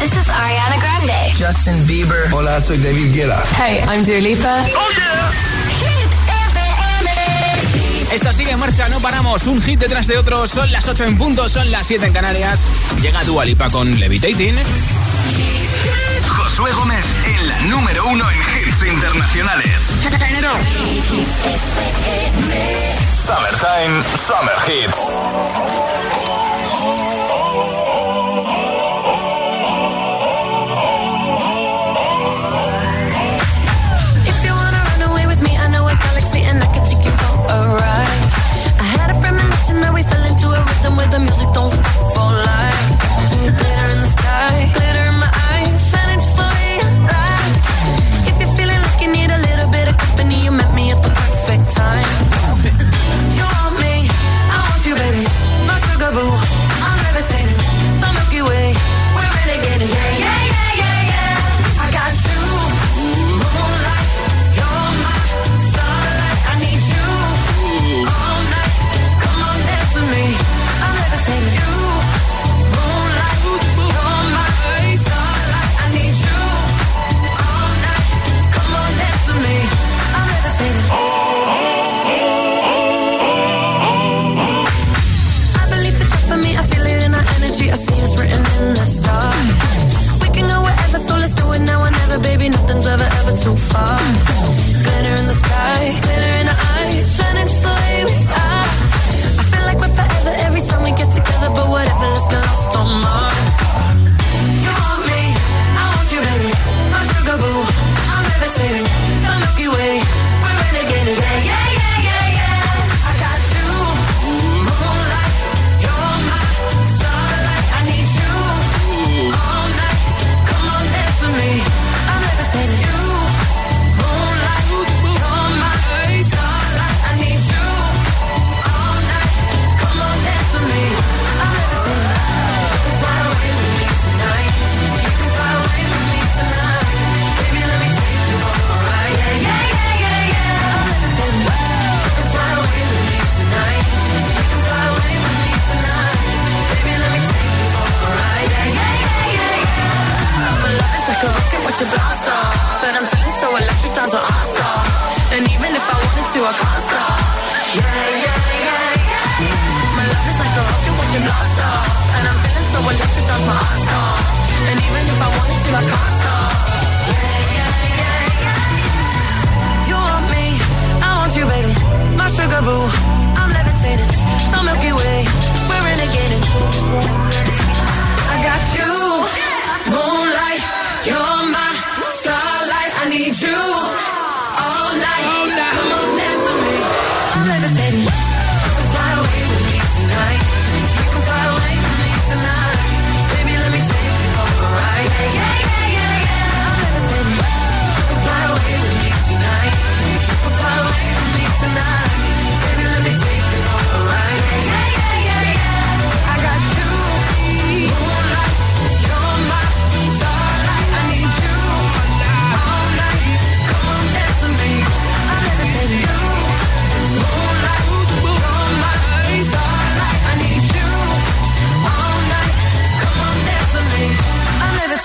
This is Ariana Grande. Justin Bieber. Hola, soy David Guetta. Hey, I'm Dua Lipa. Oh yeah. Esto sigue en marcha, no paramos. Un hit detrás de otro. Son las 8 en punto, son las 7 en Canarias. Llega Dua Lipa con Levitating. Josué Gómez en la número uno en hits internacionales. Summertime, Summer Hits. The music don't stop for life.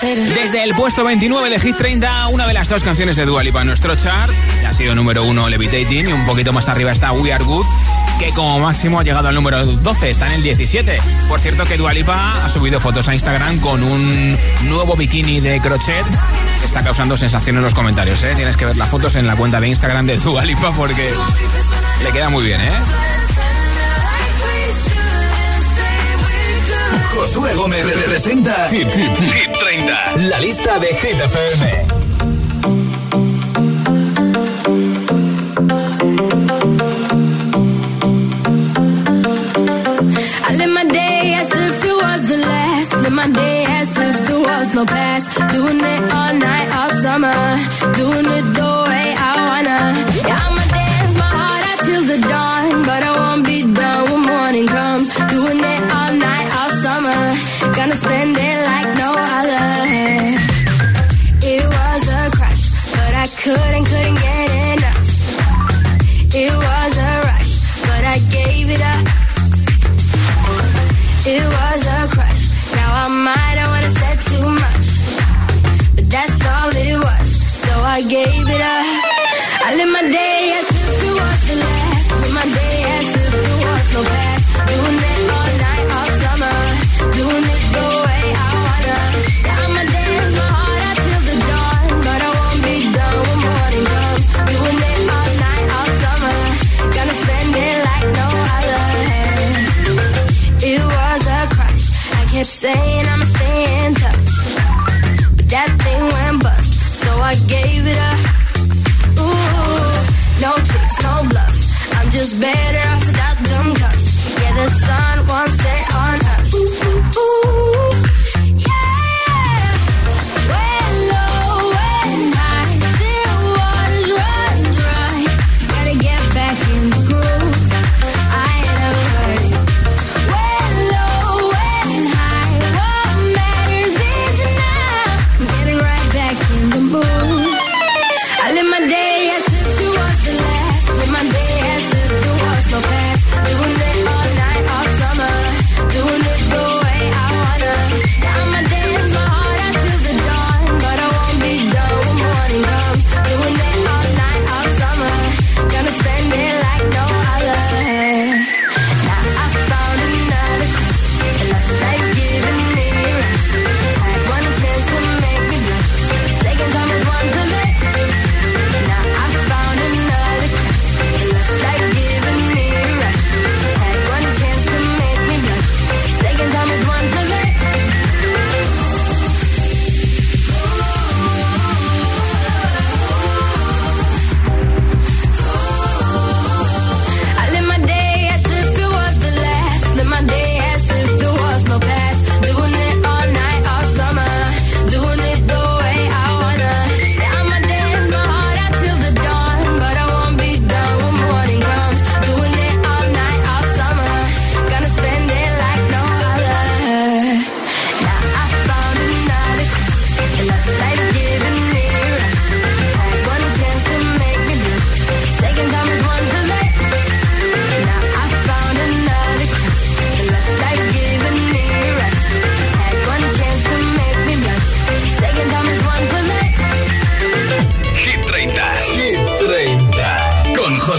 Desde el puesto 29 de Hit 30, una de las dos canciones de Dua Lipa en nuestro chart. Ha sido número uno Levitating y un poquito más arriba está We Are Good, que como máximo ha llegado al número 12, está en el 17. Por cierto que Dua Lipa ha subido fotos a Instagram con un nuevo bikini de crochet está causando sensación en los comentarios. ¿eh? Tienes que ver las fotos en la cuenta de Instagram de Dua Lipa porque le queda muy bien, ¿eh? Josué Gómez representa Hit, Hit, Hit 30. La lista de Hit FM. I live my day as if it was the last. Live my day as if there was no past. Doing it all night, all summer. Doing it the way I wanna. Yeah, I'ma dance my heart out till the dawn. But I won't Spend it like no other. It was a crush, but I couldn't, couldn't get enough. It was a rush, but I gave it up. It was a crush. Now I might have wanna say too much, but that's all it was. So I gave it up. I live my day as if it was the last. Live my day as if it was no past. feels better off without them cups. Yeah, the sun won't set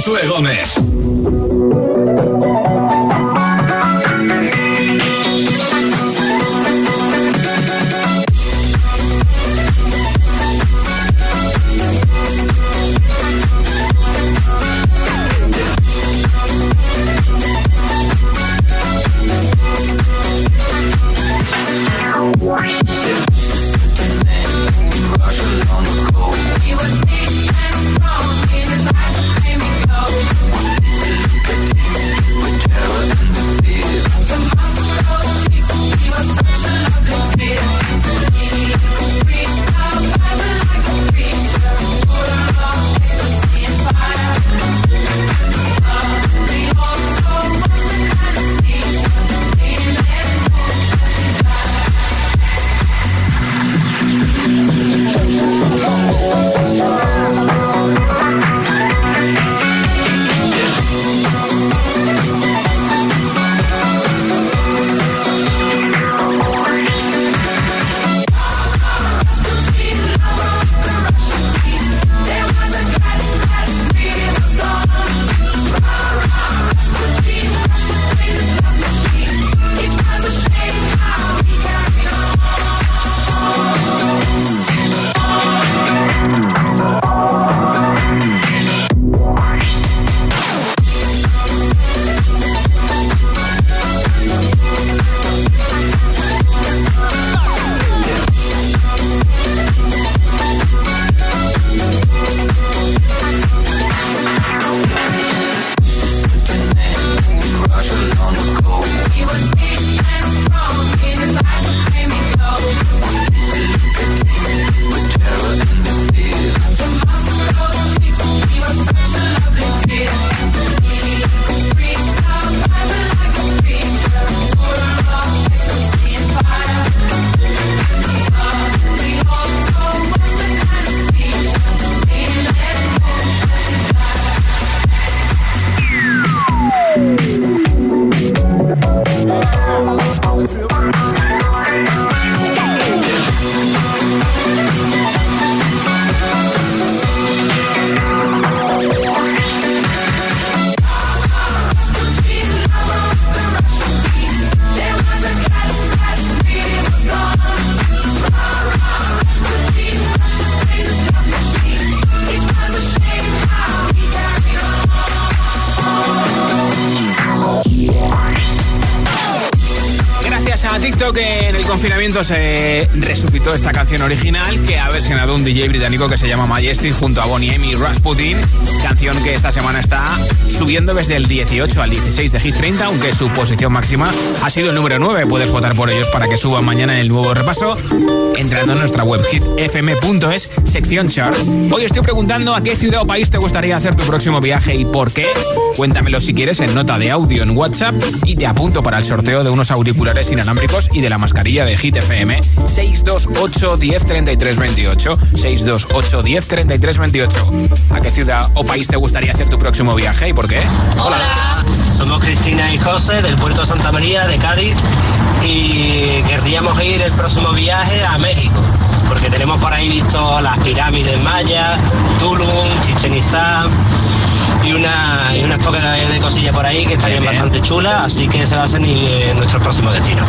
Josué Gómez. Se resucitó esta canción original que versionado un DJ británico que se llama Majestic junto a Bonnie M y Rasputin, canción que esta semana está subiendo desde el 18 al 16 de Hit 30, aunque su posición máxima ha sido el número 9. Puedes votar por ellos para que suban mañana en el nuevo repaso entrando en nuestra web hitfm.es, sección chart. Hoy estoy preguntando a qué ciudad o país te gustaría hacer tu próximo viaje y por qué. Cuéntamelo si quieres en nota de audio en WhatsApp y te apunto para el sorteo de unos auriculares inalámbricos y de la mascarilla de Hit FM 628 10 33 28 628 10 33 28. ¿A qué ciudad o país te gustaría hacer tu próximo viaje y por qué? Hola. Somos Cristina y José del puerto Santa María de Cádiz y querríamos ir el próximo viaje a México porque tenemos por ahí visto las pirámides mayas, Tulum, Chichen Itzá y, una, y unas pocas de, cosillas por ahí que estarían bastante chulas, así que se va a ser nuestro próximo destino.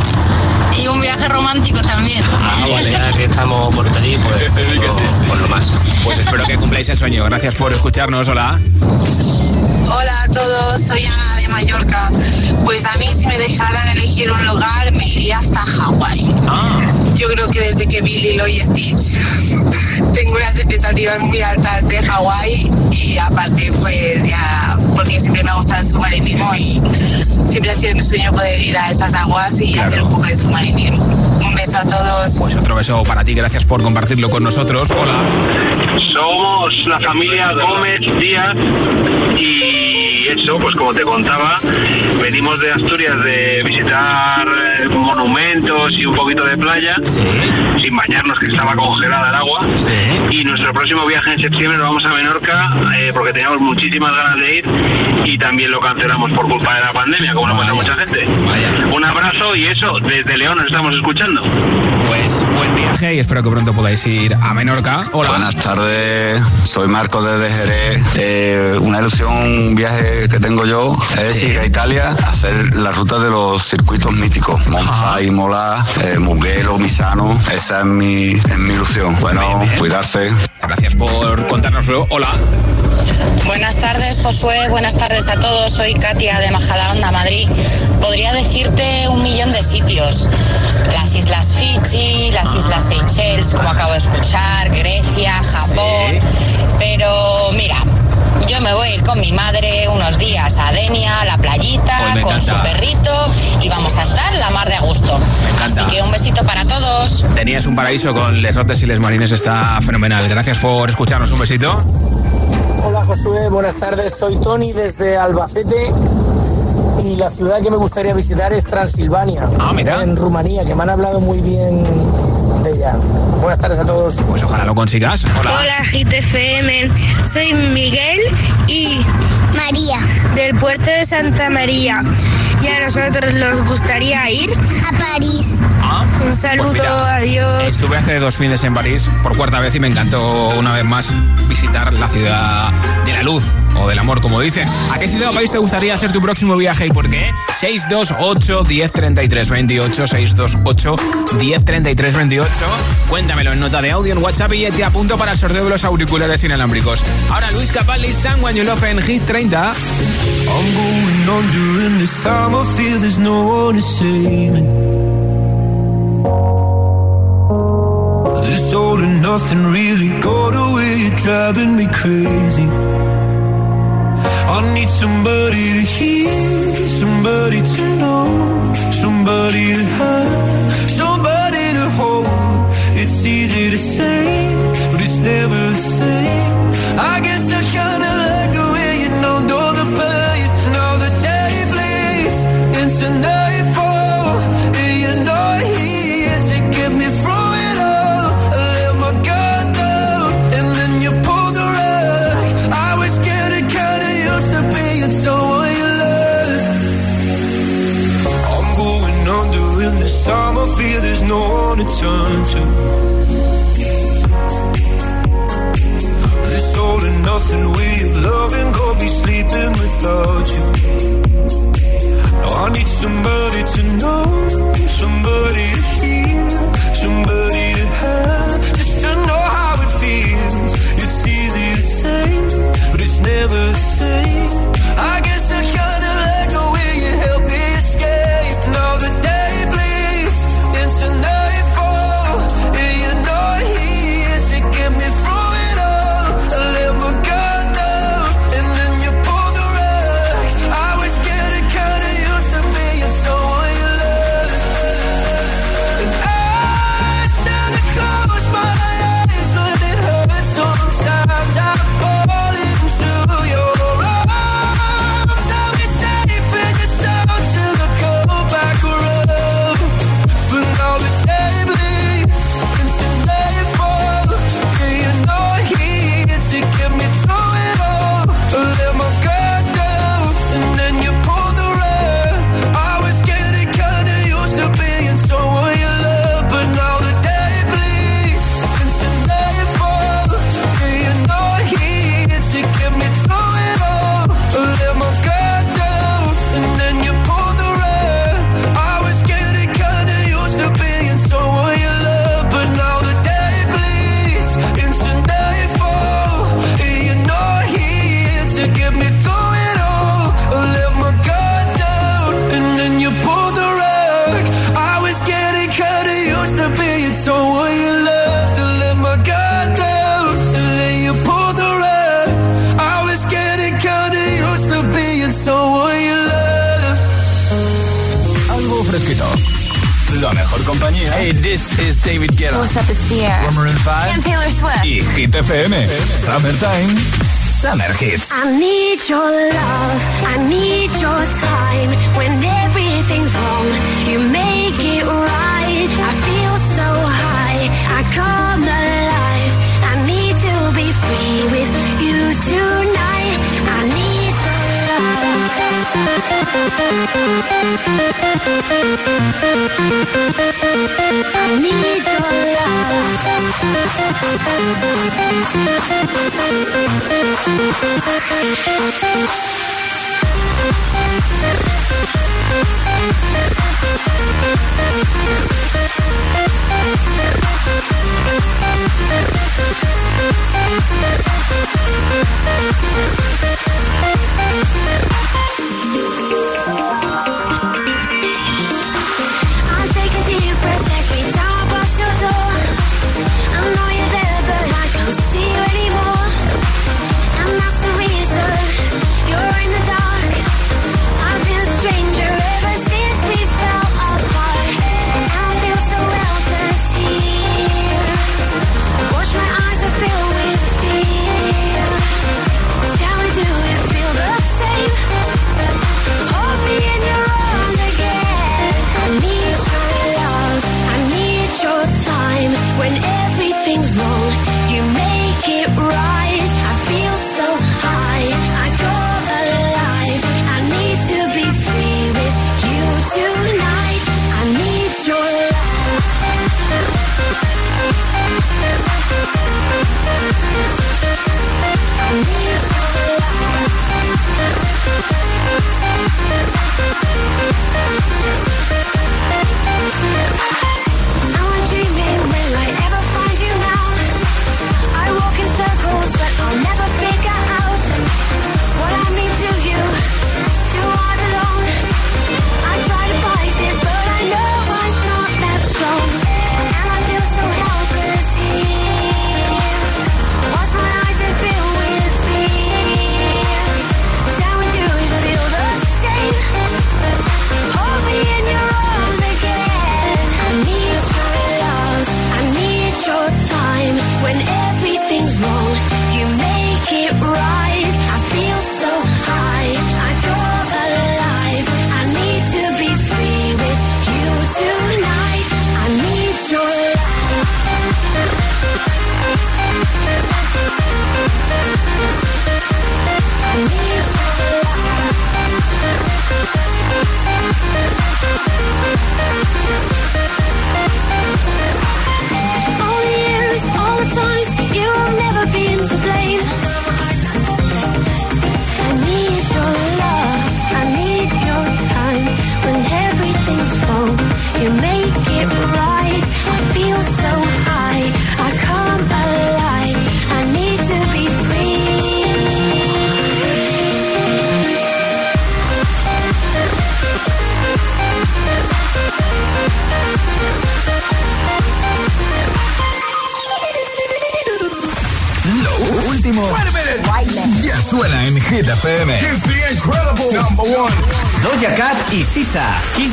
Y un viaje romántico también. Ah, vale, ya que estamos por pedir, pues por, lo más. Pues espero que cumpláis el sueño. Gracias por escucharnos. Hola. Hola a todos, soy Ana de Mallorca. Pues a mí si me dejaran elegir un lugar me iría hasta Hawái. Ah. Yo creo que desde que vi Lilo y Stitch tengo unas expectativas muy altas de Hawái y aparte pues ya porque siempre me ha gustado el submarinismo y siempre ha sido mi sueño poder ir a esas aguas y hacer un poco de submarinismo. Un beso a todos. Pues otro beso para ti, gracias por compartirlo con nosotros. Hola. Somos la familia Gómez Díaz y eso, pues como te contaba, venimos de Asturias de visitar eh, monumentos y un poquito de playa, sin bañarnos que estaba congelada el agua. Y nuestro próximo viaje en septiembre lo vamos a Menorca eh, porque teníamos muchísimas ganas de ir y también lo cancelamos por culpa de la pandemia, como lo pasa mucha gente. Un abrazo y eso, desde León nos estamos escuchando. Pues buen viaje y espero que pronto podáis ir a Menorca. Hola. Buenas tardes, soy Marco desde Jerez. Eh, una ilusión, un viaje que tengo yo es ir a Italia a hacer la ruta de los circuitos míticos. Monza, Mola, eh, Mugello, Misano. Esa es mi, es mi ilusión. Bueno, cuidarse. Gracias por contárnoslo. Hola. Buenas tardes, Josué. Buenas tardes a todos. Soy Katia de Majadahonda, Madrid. Podría decirte un millón de sitios. Las Islas Fiji, las Islas Seychelles, como acabo de escuchar, Grecia, Japón. Pero mira, yo me voy a ir con mi madre unos días a Denia, a la playita, Pues con su perrito y vamos a estar la mar de a gusto. encanta. Así que un besito para todos. Tenías un paraíso con Les Rotes y Les Marines, está fenomenal. Gracias por escucharnos, un besito. Hola Josué, buenas tardes. Soy Tony desde Albacete y la ciudad que me gustaría visitar es Transilvania, Ah, mira. en Rumanía, que me han hablado muy bien Buenas tardes a todos. Pues ojalá lo consigas. Hola. Hola GTFM, soy Miguel y María. del puerto de Santa María y a nosotros nos gustaría ir A París. Un saludo, pues mira, adiós. Estuve hace dos fines en París por cuarta vez y me encantó una vez más visitar la ciudad de la luz o del amor, como dicen. ¿A qué ciudad o país te gustaría hacer tu próximo viaje y por qué? 628 1033 28 628 1033 28 Cuéntamelo en nota de audio en WhatsApp y te apunto para el sorteo de los auriculares inalámbricos. Ahora Luis Capaldi, San You Love en Hit 30. I'm going on during this time. I feel there's no one to save me. Nothing really got away. You're driving me crazy. I need somebody to hear, somebody to know, somebody to have, somebody to hold. It's easy to say, but it's never the same. I guess I kinda no one to turn to. This all and nothing way of loving, go be sleeping without you. Now I need somebody to know, somebody to hear, Hey, this is David Guetta. What's up, it's Sierra. We're Maroon 5. I'm Taylor Swift. Y Hit FM. Summertime. Summer Hits. I need your love. I need your time. When everything's wrong, you make it right. I feel so high. I come alive. I need to be free with you tonight. I need your love. Ella está enferma, y こんにちは。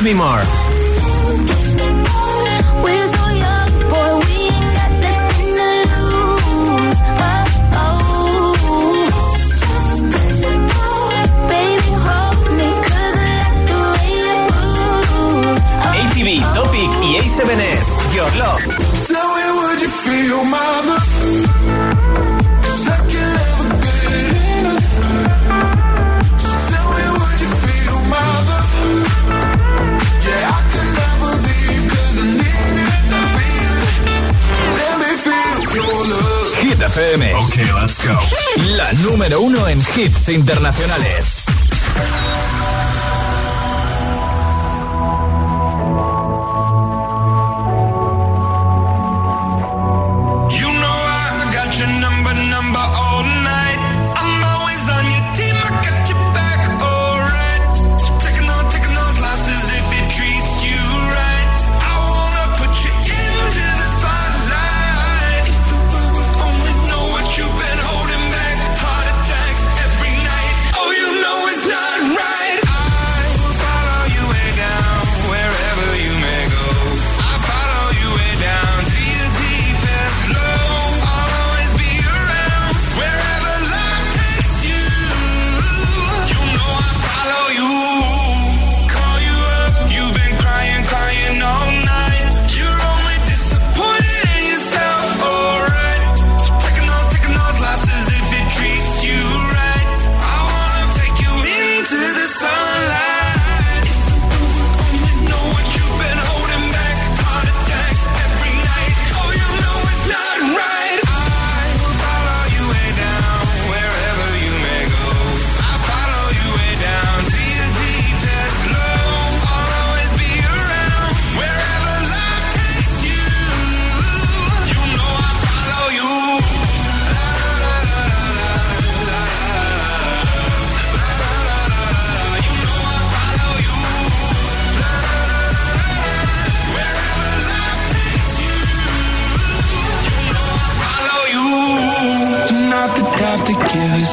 Mimar. hits internacionales.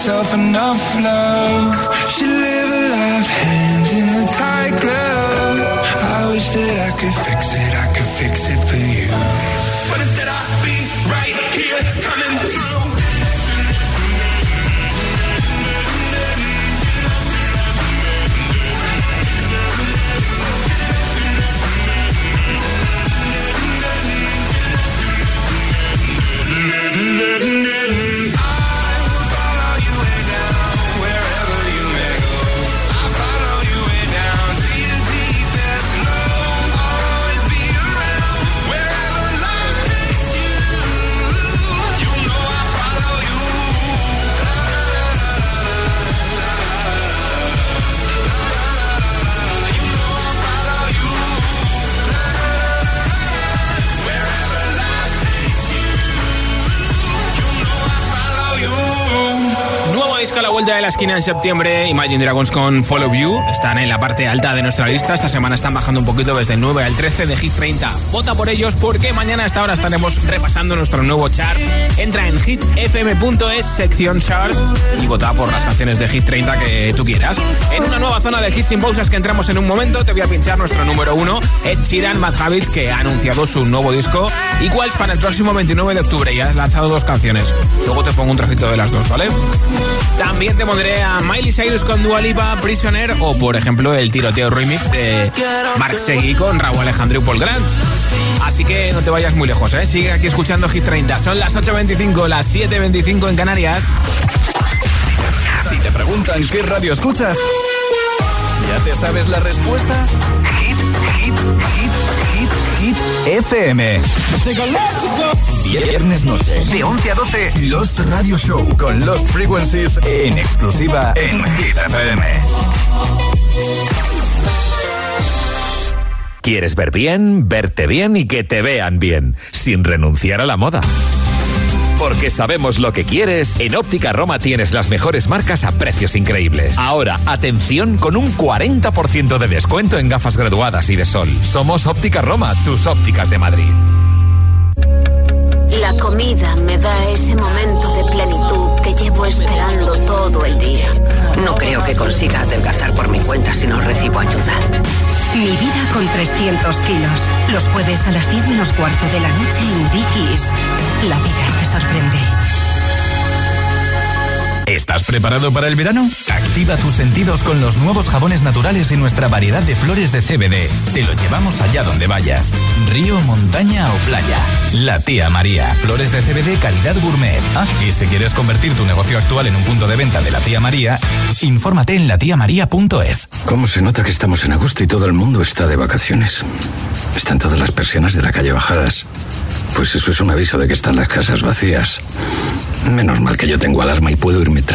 Give herself enough love. La esquina en septiembre. Imagine Dragons con Follow You. Están en la parte alta de nuestra lista. Esta semana están bajando un poquito desde el 9 al 13 de Hit 30. Vota por ellos porque mañana a esta hora estaremos repasando nuestro nuevo chart. Entra en hitfm.es, sección chart, y vota por las canciones de Hit 30 que tú quieras. En una nueva zona de hits sin pausas que entramos en un momento, te voy a pinchar nuestro número 1, Ed Sheeran Mad Habits, que ha anunciado su nuevo disco. Equals para el próximo 29 de octubre. Y ha lanzado dos canciones. Luego te pongo un trocito de las dos, ¿vale? También te pondré a Miley Cyrus con Dua Lipa, Prisoner o, por ejemplo, el tiroteo remix de Mark Seguí con Raúl Alejandro y Paul Grant. Así que no te vayas muy lejos, ¿eh? Sigue aquí escuchando Hit 30. Son las 8.25, las 7.25 en Canarias. Si te preguntan qué radio escuchas, ¿ya te sabes la respuesta? Hit, hit, hit, hit, hit, FM. Viernes noche, de 11 a 12, Lost Radio Show con Lost Frequencies en exclusiva en Hit. ¿Quieres ver bien, verte bien y que te vean bien, sin renunciar a la moda? Porque sabemos lo que quieres, en Óptica Roma tienes las mejores marcas a precios increíbles. Ahora, atención con un 40% de descuento en gafas graduadas y de sol. Somos Óptica Roma, tus ópticas de Madrid. La comida me da ese momento de plenitud que llevo esperando todo el día. No creo que consiga adelgazar por mi cuenta si no recibo ayuda. Mi vida con 300 kilos. Los jueves a las 10 menos cuarto de la noche en Dickies. La vida te sorprende. ¿Estás preparado para el verano? Activa tus sentidos con los nuevos jabones naturales y nuestra variedad de flores de CBD. Te lo llevamos allá donde vayas. Río, montaña o playa. La tía María. Flores de CBD calidad gourmet. Ah, y si quieres convertir tu negocio actual en un punto de venta de la tía María, infórmate en latiamaría.es. ¿Cómo se nota que estamos en agosto y todo el mundo está de vacaciones? Están todas las persianas de la calle bajadas. Pues eso es un aviso de que están las casas vacías. Menos mal que yo tengo alarma y puedo irme tranquilo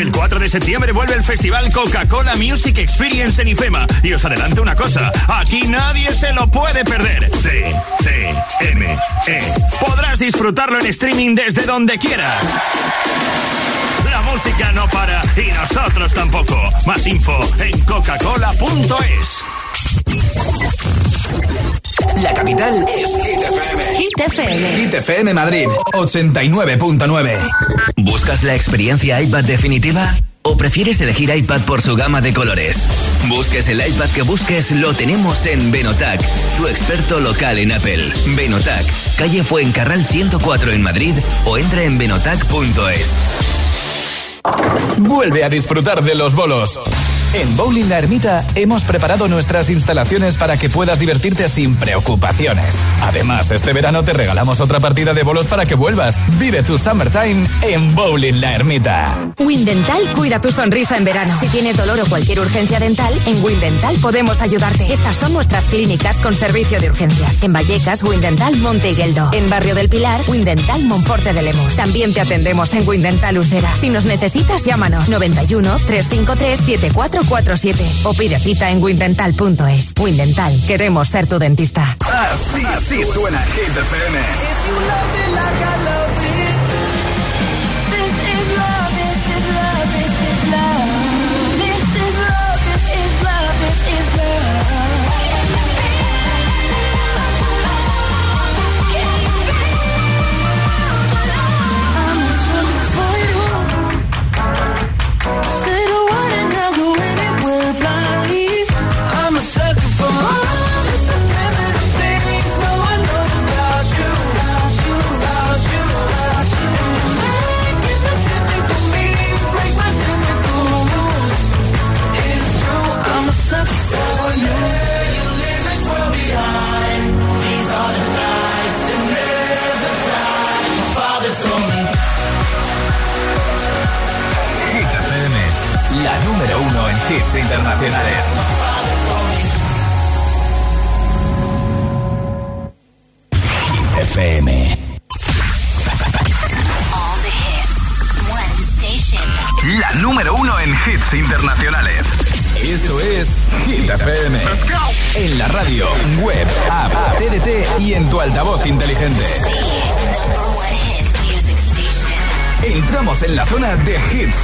El 4 de septiembre vuelve el festival Coca-Cola Music Experience en IFEMA. Y os adelanto una cosa, aquí nadie se lo puede perder. C, C, M, E. Podrás disfrutarlo en streaming desde donde quieras. La música no para y nosotros tampoco. Más info en coca-cola.es. La capital es Hit FM. Hit FM. Madrid, 89.9. ¿Buscas la experiencia iPad definitiva? ¿O prefieres elegir iPad por su gama de colores? Busques el iPad que busques, lo tenemos en Benotac, tu experto local en Apple. Benotac, calle Fuencarral 104 en Madrid o entra en benotac.es. Vuelve a disfrutar de los bolos. En Bowling La Ermita hemos preparado nuestras instalaciones para que puedas divertirte sin preocupaciones. Además, este verano te regalamos otra partida de bolos para que vuelvas. Vive tu summertime en Bowling La Ermita. Windental cuida tu sonrisa en verano. Si tienes dolor o cualquier urgencia dental, en Windental podemos ayudarte. Estas son nuestras clínicas con servicio de urgencias. En Vallecas, Windental Monte. En Barrio del Pilar, Windental Monforte de Lemos. También te atendemos en Windental Usera. Si nos necesitas, llámanos 91 353 74 447 o pide cita en windental.es. Windental, queremos ser tu dentista. Así, así suena Hit FM.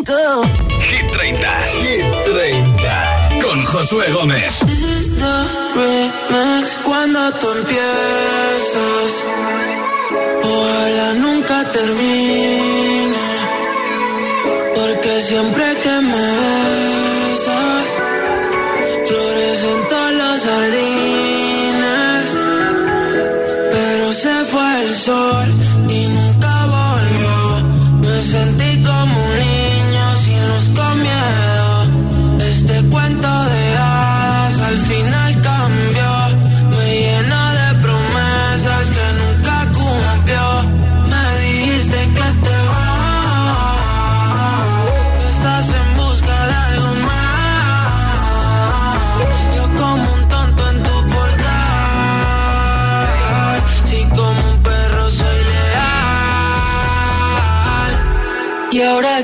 único. Hit 30. Hit 30. Con Josué Gómez. This is the remix. Cuando tú empiezas, ojalá nunca termine. Porque siempre que me ves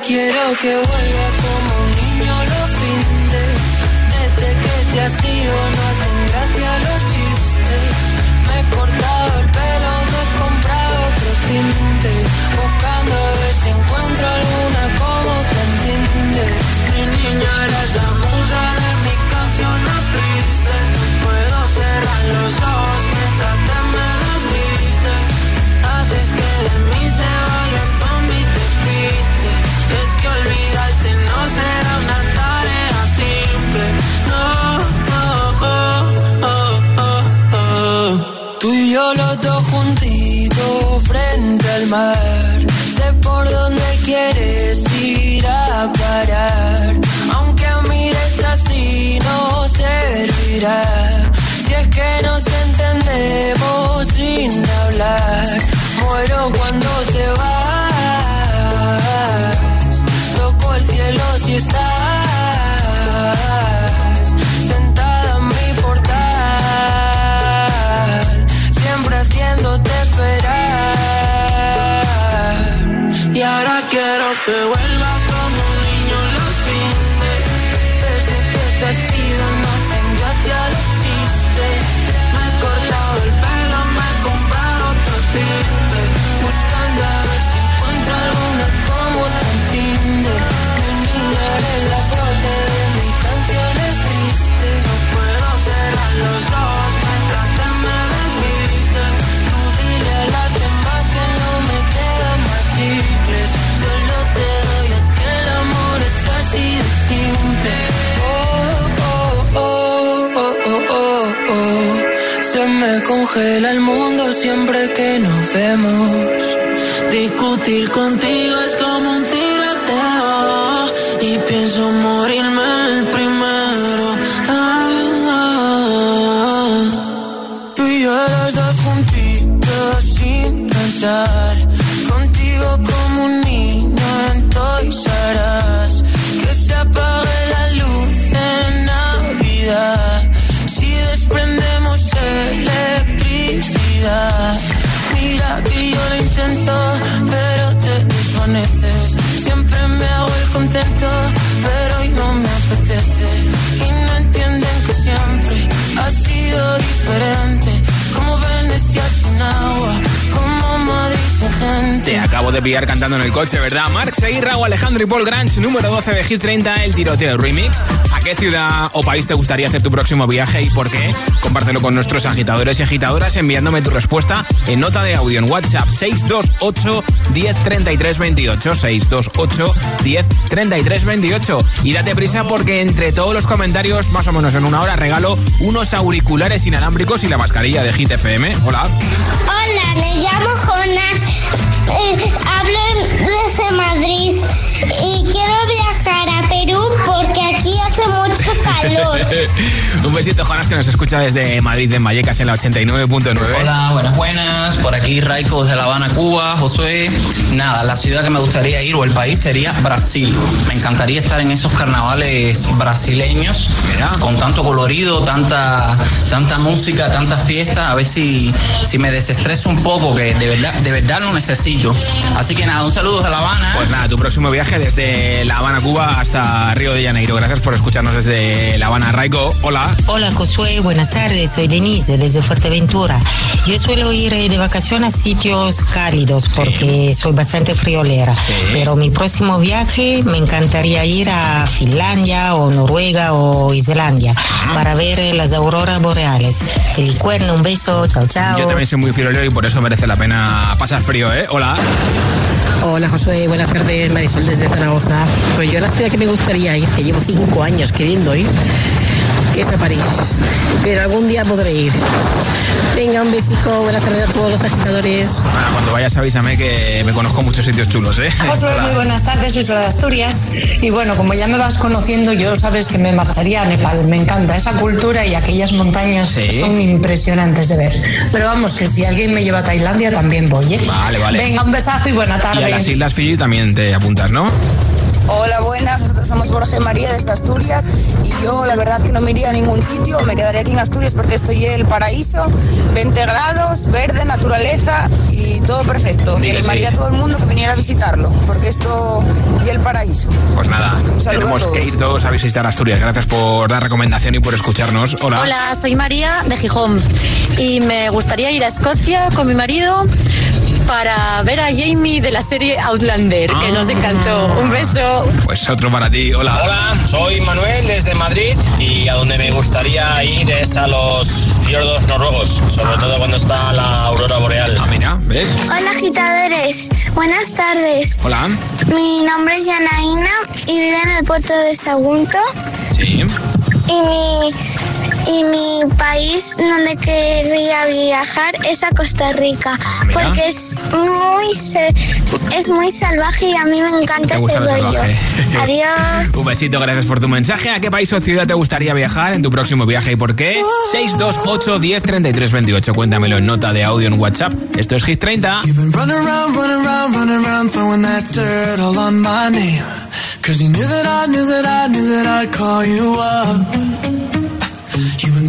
quiero que vuelva my me congela el mundo siempre que nos vemos. Discutir contigo es de pillar cantando en el coche, ¿verdad? Mark Seguirra o Alejandro y Paul Granch, número 12 de Hit 30, el tiroteo remix. ¿A qué ciudad o país te gustaría hacer tu próximo viaje y por qué? Compártelo con nuestros agitadores y agitadoras enviándome tu respuesta en nota de audio en WhatsApp 628 10 33 28 628 10 33 28 y date prisa porque entre todos los comentarios más o menos en una hora regalo unos auriculares inalámbricos y la mascarilla de Hit FM. Hola. Hola, me llamo Jonas. Eh, hablo desde Madrid y quiero viajar hace mucho calor. Un besito, Jonas, que nos escucha desde Madrid, en Vallecas, en la 89.9. Hola, buenas, buenas. Por aquí Raico desde La Habana, Cuba. Josué. Nada, la ciudad que me gustaría ir o el país sería Brasil. Me encantaría estar en esos carnavales brasileños con tanto colorido, tanta, tanta música, tanta fiesta. A ver si, si me desestreso un poco, que de verdad, de verdad lo necesito. Así que nada, un saludo de La Habana. Pues nada, tu próximo viaje desde La Habana, Cuba hasta Río de Janeiro. Gracias por escucharnos desde La Habana, Raico. Hola. Hola Josué, buenas tardes, soy Denise desde Fuerteventura. Yo suelo ir eh, de vacaciones a sitios cálidos porque soy bastante friolera, pero mi próximo viaje me encantaría ir a Finlandia o Noruega o Islandia para ver eh, las auroras boreales. Feliz cuerno, un beso, chao chao. Yo también soy muy friolero y por eso merece la pena pasar frío, ¿eh? Hola. Hola Josué, buenas tardes, Marisol desde Zaragoza. Pues yo la ciudad que me gustaría ir, que llevo cinco años queriendo ir, es a París. Pero algún día podré ir. Venga, un besico, buenas tardes a todos los agitadores. Bueno, cuando vayas avísame que me conozco muchos sitios chulos, ¿eh? Hola. muy buenas tardes, soy Sora de Asturias. Y bueno, como ya me vas conociendo, yo sabes que me marcharía a Nepal. Me encanta esa cultura y aquellas montañas Sí. son impresionantes de ver. Pero vamos, que si alguien me lleva a Tailandia también voy, ¿eh? Vale, vale. Venga, un besazo y buena Y a tarde. las Islas Fiji también te apuntas, ¿no? Hola, buenas. Nosotros somos Jorge María desde Asturias y yo la verdad que no me iría a ningún sitio, me quedaría aquí en Asturias porque estoy en el paraíso, 20 grados, verde, naturaleza y todo perfecto. Y animaría a todo el mundo que viniera a visitarlo porque esto y el paraíso. Pues nada, tenemos que ir todos a visitar Asturias. Gracias por dar recomendación y por escucharnos. Hola. Hola, soy María de Gijón y me gustaría ir a Escocia con mi marido para ver a Jamie de la serie Outlander, que nos encantó. Un beso. Pues otro para ti. Hola. Hola, soy Manuel desde Madrid y a donde me gustaría ir es a los fiordos noruegos, sobre todo cuando está la aurora boreal. Ah, mira, ¿ves? Hola agitadores, buenas tardes. Hola. Mi nombre es Yanaína y vivo en el puerto de Sagunto Sí. y mi, y mi país donde querría viajar es a Costa Rica mira. porque es muy se- es muy salvaje y a mí me encanta ese lo rollo. Adiós. Un besito, gracias por tu mensaje. ¿A qué país o ciudad te gustaría viajar en tu próximo viaje y por qué? 628 10 33 28. Cuéntamelo en nota de audio en WhatsApp. Esto es Hit 30. Been running around, running around, running around, throwing that dirt all on my name. Cause you knew that I knew that I knew that I'd call you up.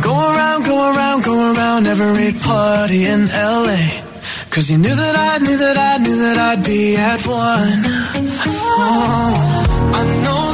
Going around, going around, going around every party in LA. Cause you knew that I knew that I knew that I'd be at one. Oh, I know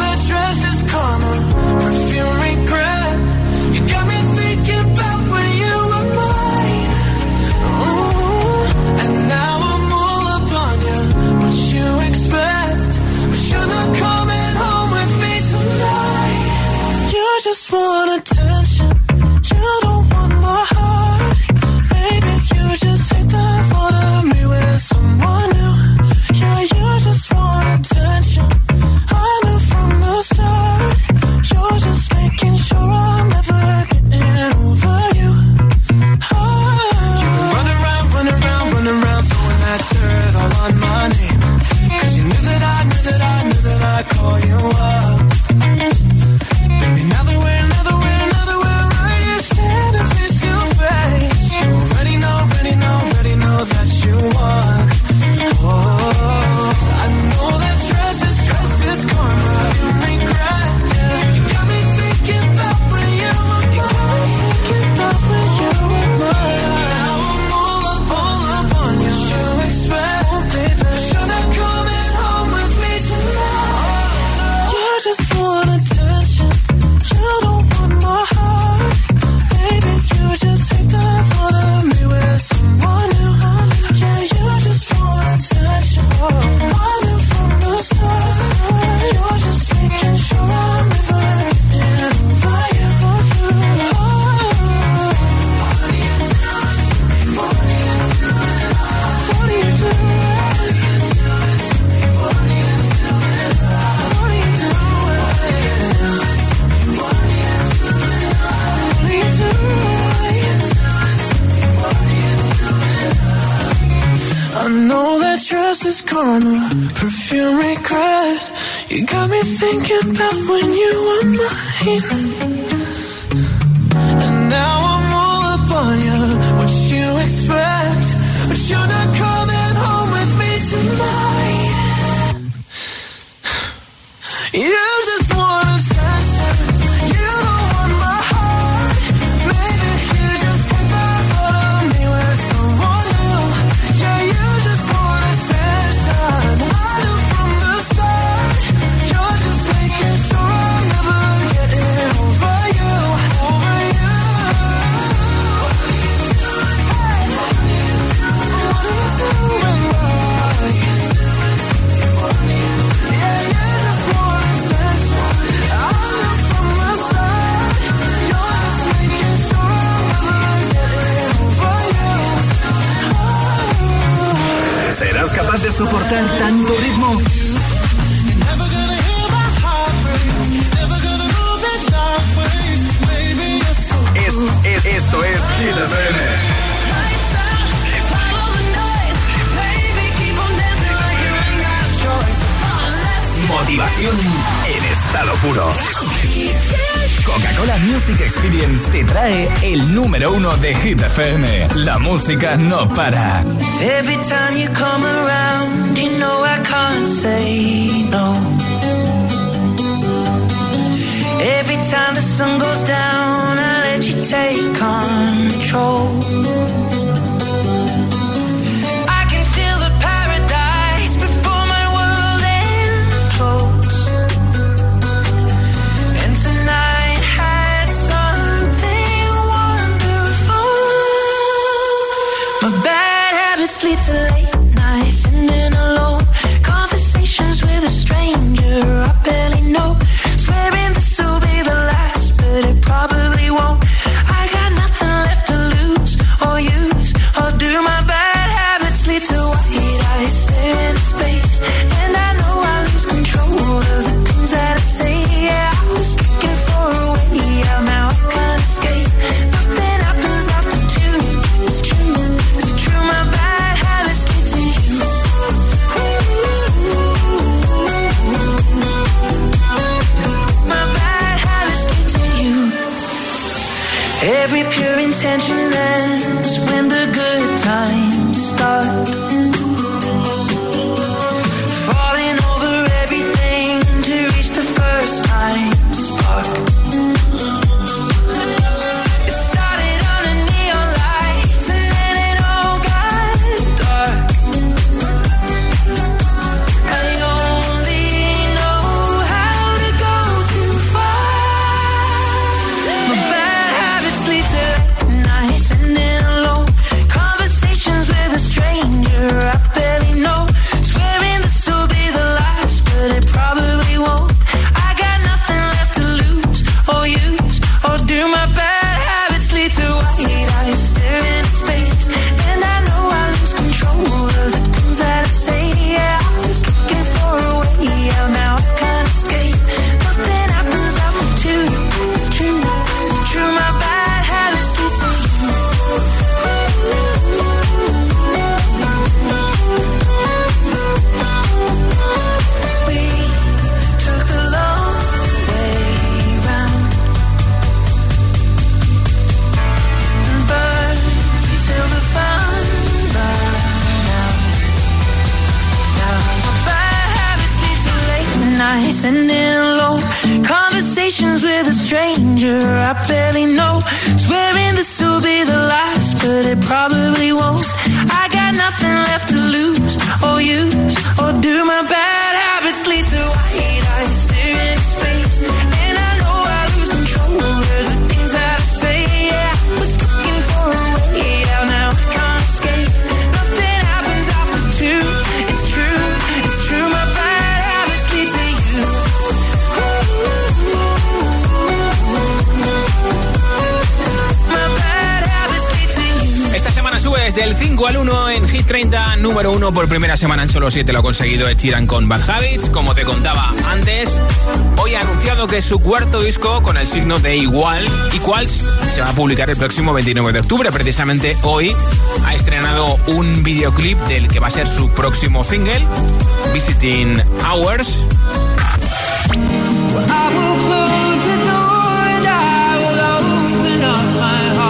regret. You got me thinking about when you were mine. And now soportar tanto ritmo? Es, es- esto es Hit FM. Motivación en estado puro. Coca-Cola Music Experience te trae el número uno de Hit FM. La música no para. Every time you come around, you know I can't say no. Every time the sun goes down, I let you take control. sleep too late. Por primera semana en solo 7 lo ha conseguido Ed con Bad Habits. Como te contaba antes, hoy ha anunciado que su cuarto disco con el signo de igual, Equals, se va a publicar el próximo 29 de octubre. Precisamente hoy ha estrenado un videoclip del que va a ser su próximo single, Visiting Hours.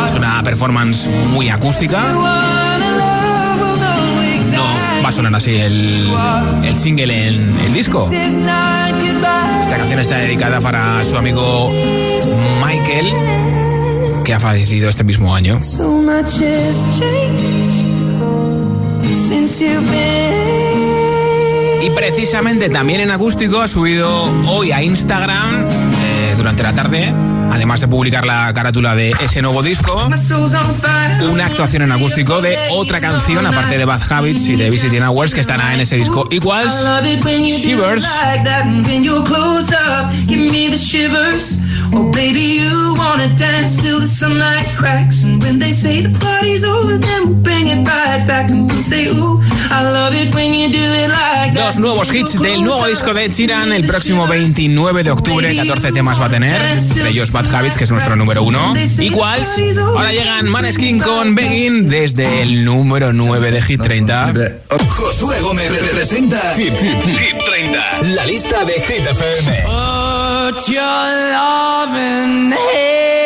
Es una performance muy acústica va a sonar así el, el single en el disco. Esta canción está dedicada para su amigo Michael, que ha fallecido este mismo año. Y precisamente también en acústico ha subido hoy a Instagram eh, durante la tarde además de publicar la carátula de ese nuevo disco, una actuación en acústico de otra canción, aparte de Bad Habits y de Visiting Hours, que estará en ese disco. Iguals, Shivers. Oh baby, you wanna dance till the sunlight cracks. And when they say the party's over Then we'll bring it right back And we'll say, ooh, I love it when you do it like Dos nuevos hits del nuevo disco de Chiran. El próximo 29 de octubre 14 temas va a tener Entre ellos Bad Habits, que es nuestro número uno. Iguals, ahora llegan Maneskin con Begin Desde el número 9 de Hit 30 Josué Gómez representa Hit, 30 La lista de Hit FM Put your loving hand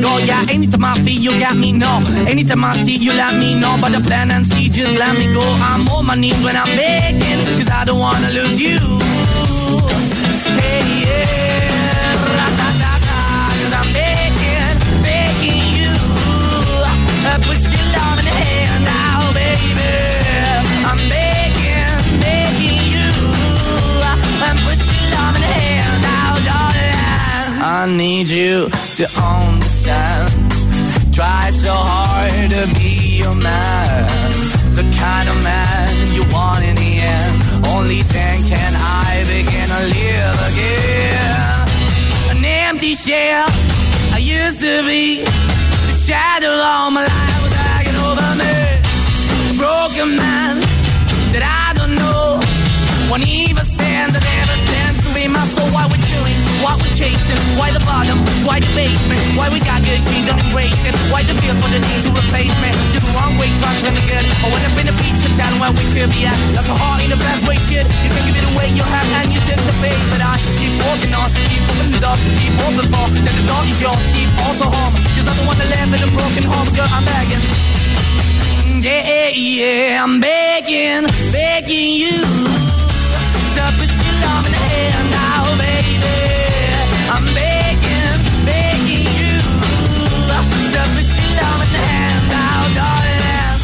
go. Yeah, anytime I feel, you got me, no. Anytime I see, you let me know. But the plan and see, just let me go. I'm on my knees when I'm begging, cause I don't wanna lose you. Hey, yeah, ra-da-da-da, cause I'm begging, begging you. Uh, put your love in the hand now, baby. I'm begging, begging you. Uh, put your love in the hand now, darling. I need you to understand. Try so hard to be your man. The kind of man you want in the end. Only then can I begin to live again. An empty shell I used to be. The shadow all my life was hanging over me. Broken man that I don't know. Won't even stand, I never stand to be my soul. Why we're chilling, why we're chasing, why the bottom, why the basement, why we got good, she don't embrace it. Why the feel for the need to replace me? You're the wrong way, trying to the good. I went up in a feature town where we could be at. Like a heart in the best way, shit. You can give it away, you have, and you take the bait. But I keep walking on, keep moving the door, keep open for. That the door is yours, keep also home. Cause I'm the one that live in a broken home, girl, I'm begging. Yeah, yeah, I'm begging, begging you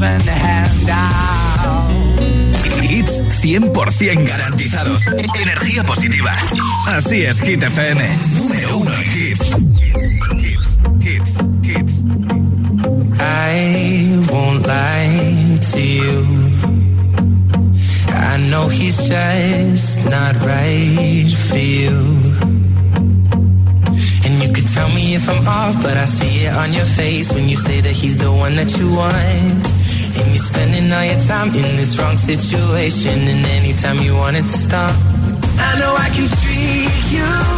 loving hand out. Hits 100% garantizados. Energía positiva. Así es, Hit FM. Número uno en hits. Hits, hits, I won't lie to you. I know he's just not right for you. And you could tell me if I'm off, but I see it on your face when you say that he's the one that you want. You're spending all your time in this wrong situation, and anytime you want it to stop. I know I can treat you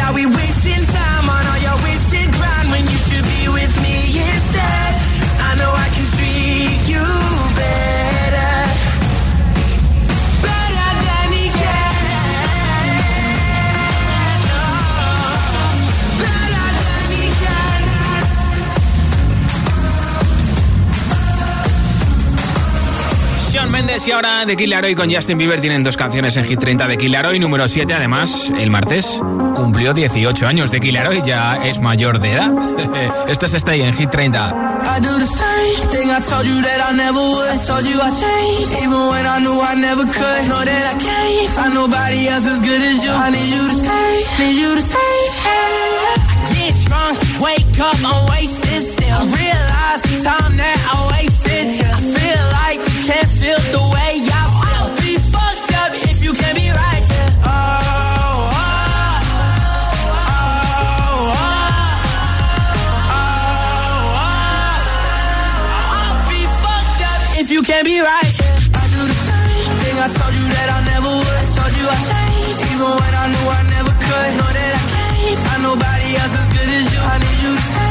Mendes y ahora The Killer Hoy con Justin Bieber tienen dos canciones en Hit 30 de Killer Hoy, número 7. Además, el martes cumplió 18 años de Killer Hoy, ya es mayor de edad. Esto es Stay en Hit 30. I do the same thing I told you that I never would. Told you I changed, even when I knew I never could. Know that I can't find nobody else as good as you. I need you to stay, need you to stay. I get drunk, wake up. I realize I wasted feel the way I feel. I'll be fucked up if you can't be right. Oh, oh, oh, oh, oh, oh. I'll be fucked up if you can't be right. I do the same thing I told you that I never would. Told you I changed, even when I knew I never could. Know that I can't find nobody else as good as you. I need you to stay,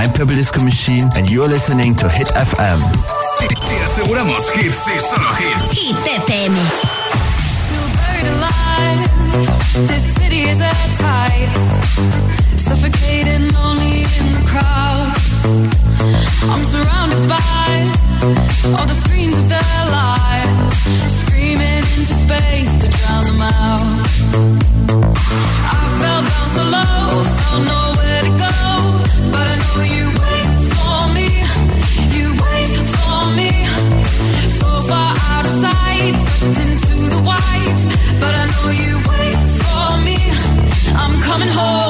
I'm Purple Disco Machine, and you're listening to Hit FM. Te aseguramos hits y solo hits. Hit FM. buried alive. This city is at tight. Suffocating, lonely in the crowd. I'm surrounded by all the screens of their lives, screaming into space to drown them out. I fell down so low, found nowhere to go, but I know you wait for me. You wait for me, so far out of sight, into the white, but I know you wait for me. I'm coming home,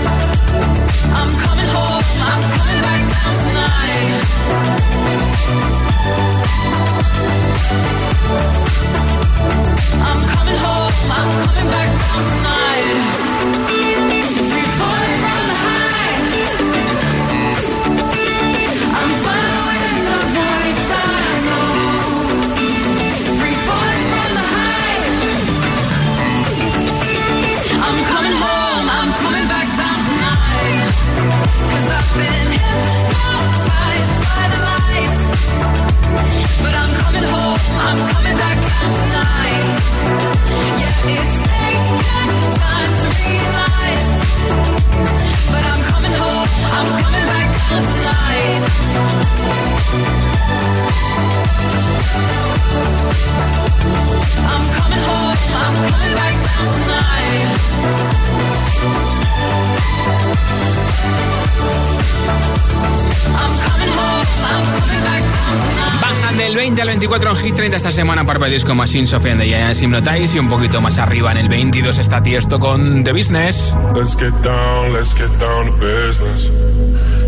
semana Purple Disco Machine, Sofía and the Giants Hypnotize y un poquito más arriba en el 22 está Tiesto con The Business. Let's get down, let's get down to business.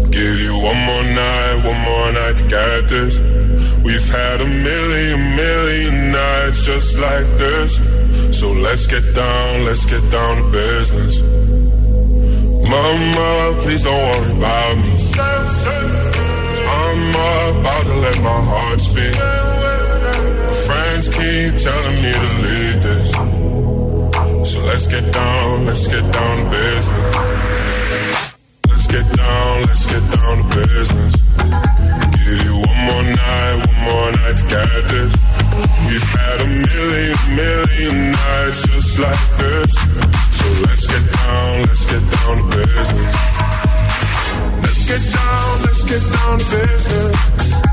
Give you one more night, one more night to get this. We've had a million, million nights just like this. So let's get down, let's get down to business. Mama, please don't worry about me. Telling me to leave this. So let's get down, let's get down to business. Let's get down, let's get down to business. Give you one more night, one more night to get this. We've had a million, million nights just like this. So let's get down, let's get down to business. Let's get down, let's get down to business.